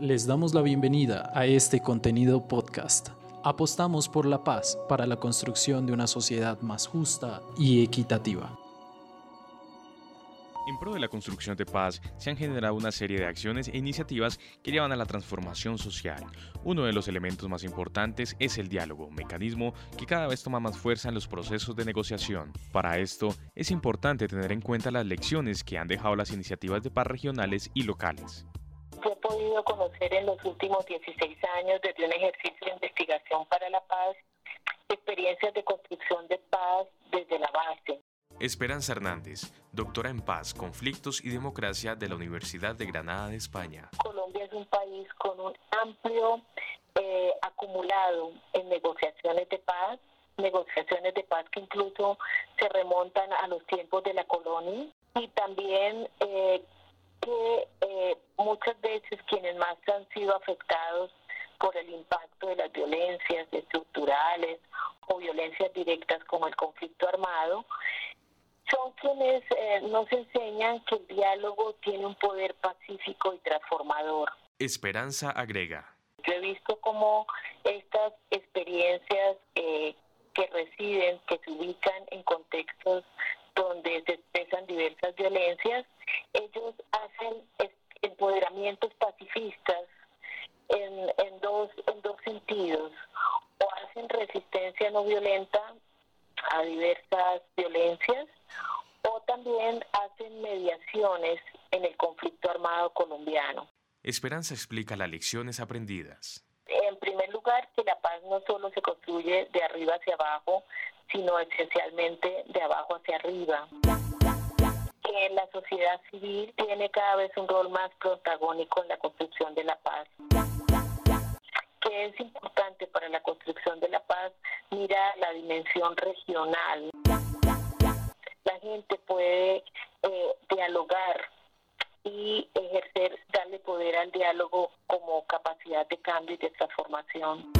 Les damos la bienvenida a este contenido podcast. Apostamos por la paz para la construcción de una sociedad más justa y equitativa. En pro de la construcción de paz se han generado una serie de acciones e iniciativas que llevan a la transformación social. Uno de los elementos más importantes es el diálogo, mecanismo que cada vez toma más fuerza en los procesos de negociación. Para esto es importante tener en cuenta las lecciones que han dejado las iniciativas de paz regionales y locales. Podido conocer en los últimos 16 años desde un ejercicio de investigación para la paz experiencias de construcción de paz desde la base, Esperanza Hernández, doctora en paz, conflictos y democracia de la Universidad de Granada de España. Colombia es un país con un amplio eh, acumulado en negociaciones de paz, negociaciones de paz que incluso se remontan a los tiempos de la colonia y también eh, que eh, muchas veces quienes más han sido afectados por el impacto de las violencias estructurales o violencias directas como el conflicto armado, son quienes eh, nos enseñan que el diálogo tiene un poder pacífico y transformador. Esperanza agrega. Yo he visto cómo estas experiencias eh, que residen, que se ubican en contextos donde se expresan diversas violencias, empoderamientos pacifistas en, en, dos, en dos sentidos, o hacen resistencia no violenta a diversas violencias o también hacen mediaciones en el conflicto armado colombiano. Esperanza explica las lecciones aprendidas. En primer lugar, que la paz no solo se construye de arriba hacia abajo, sino esencialmente de abajo hacia arriba. La sociedad civil tiene cada vez un rol más protagónico en la construcción de la paz. Que es importante para la construcción de la paz mirar la dimensión regional la gente puede eh, dialogar y ejercer, darle poder al diálogo como capacidad de cambio y de transformación.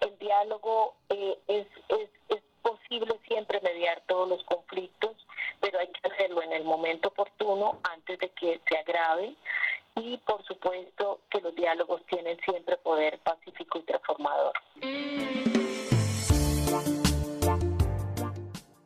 El diálogo eh, es, es, es posible siempre mediar todos los conflictos, pero hay que hacerlo en el momento oportuno antes de que se agrave y por supuesto que los diálogos tienen siempre poder pacífico y transformador.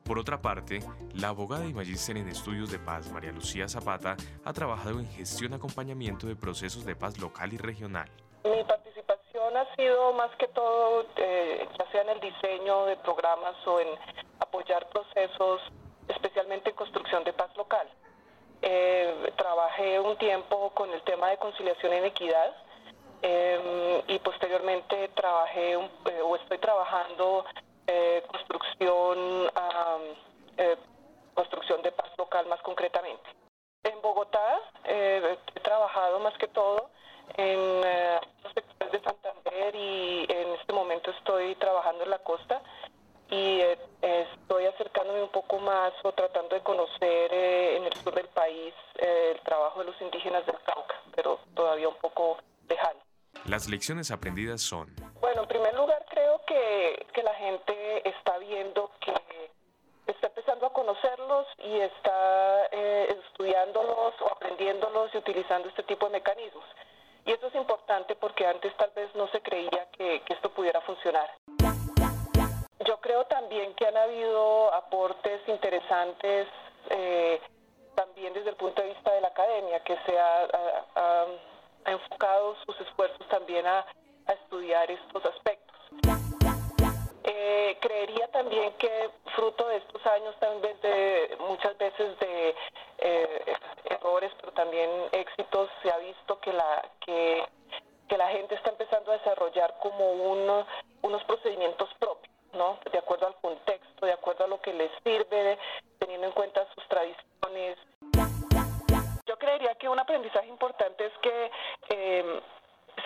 Por otra parte, la abogada y magíster en estudios de paz María Lucía Zapata ha trabajado en gestión y acompañamiento de procesos de paz local y regional. Mi participación ha sido más que todo, eh, ya sea en el diseño de programas o en apoyar procesos, especialmente en construcción de paz local. Eh, trabajé un tiempo con el tema de conciliación en equidad eh, y posteriormente trabajé o estoy trabajando eh, construcción, eh, construcción de paz local más concretamente. En Bogotá eh, he trabajado más que todo en los sectores de Santander y en este momento estoy trabajando en la costa y estoy acercándome un poco más o tratando de conocer en el sur del país el trabajo de los indígenas del Cauca, pero todavía un poco lejano. Las lecciones aprendidas son... Bueno, en primer lugar creo que, que la gente está viendo que está empezando a conocerlos y está eh, estudiándolos o aprendiéndolos y utilizando este tipo de mecanismos. Y eso es importante porque antes tal vez no se creía que, que esto pudiera funcionar. Yo creo también que han habido aportes interesantes eh, también desde el punto de vista de la academia, que se ha enfocado sus esfuerzos también a, estudiar estos aspectos. Eh, creería también que fruto de estos años también de muchas veces de eh, errores pero también éxitos se ha visto que la que, que la gente está empezando a desarrollar como unos procedimientos propios no de acuerdo al contexto de acuerdo a lo que les sirve teniendo en cuenta sus tradiciones yo creería que un aprendizaje importante es que eh,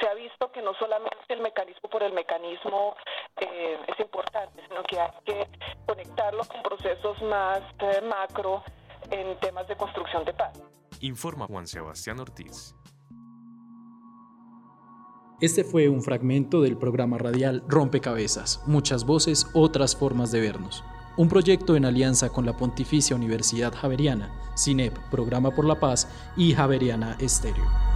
se ha visto que no solamente el mecanismo por el mecanismo eh, es importante, sino que hay que conectarlo con procesos más eh, macro en temas de construcción de paz. Informa Juan Sebastián Ortiz. Este fue un fragmento del programa radial Rompecabezas, muchas voces, otras formas de vernos un proyecto en alianza con la Pontificia Universidad Javeriana, CINEP, Programa por la Paz y Javeriana Estéreo.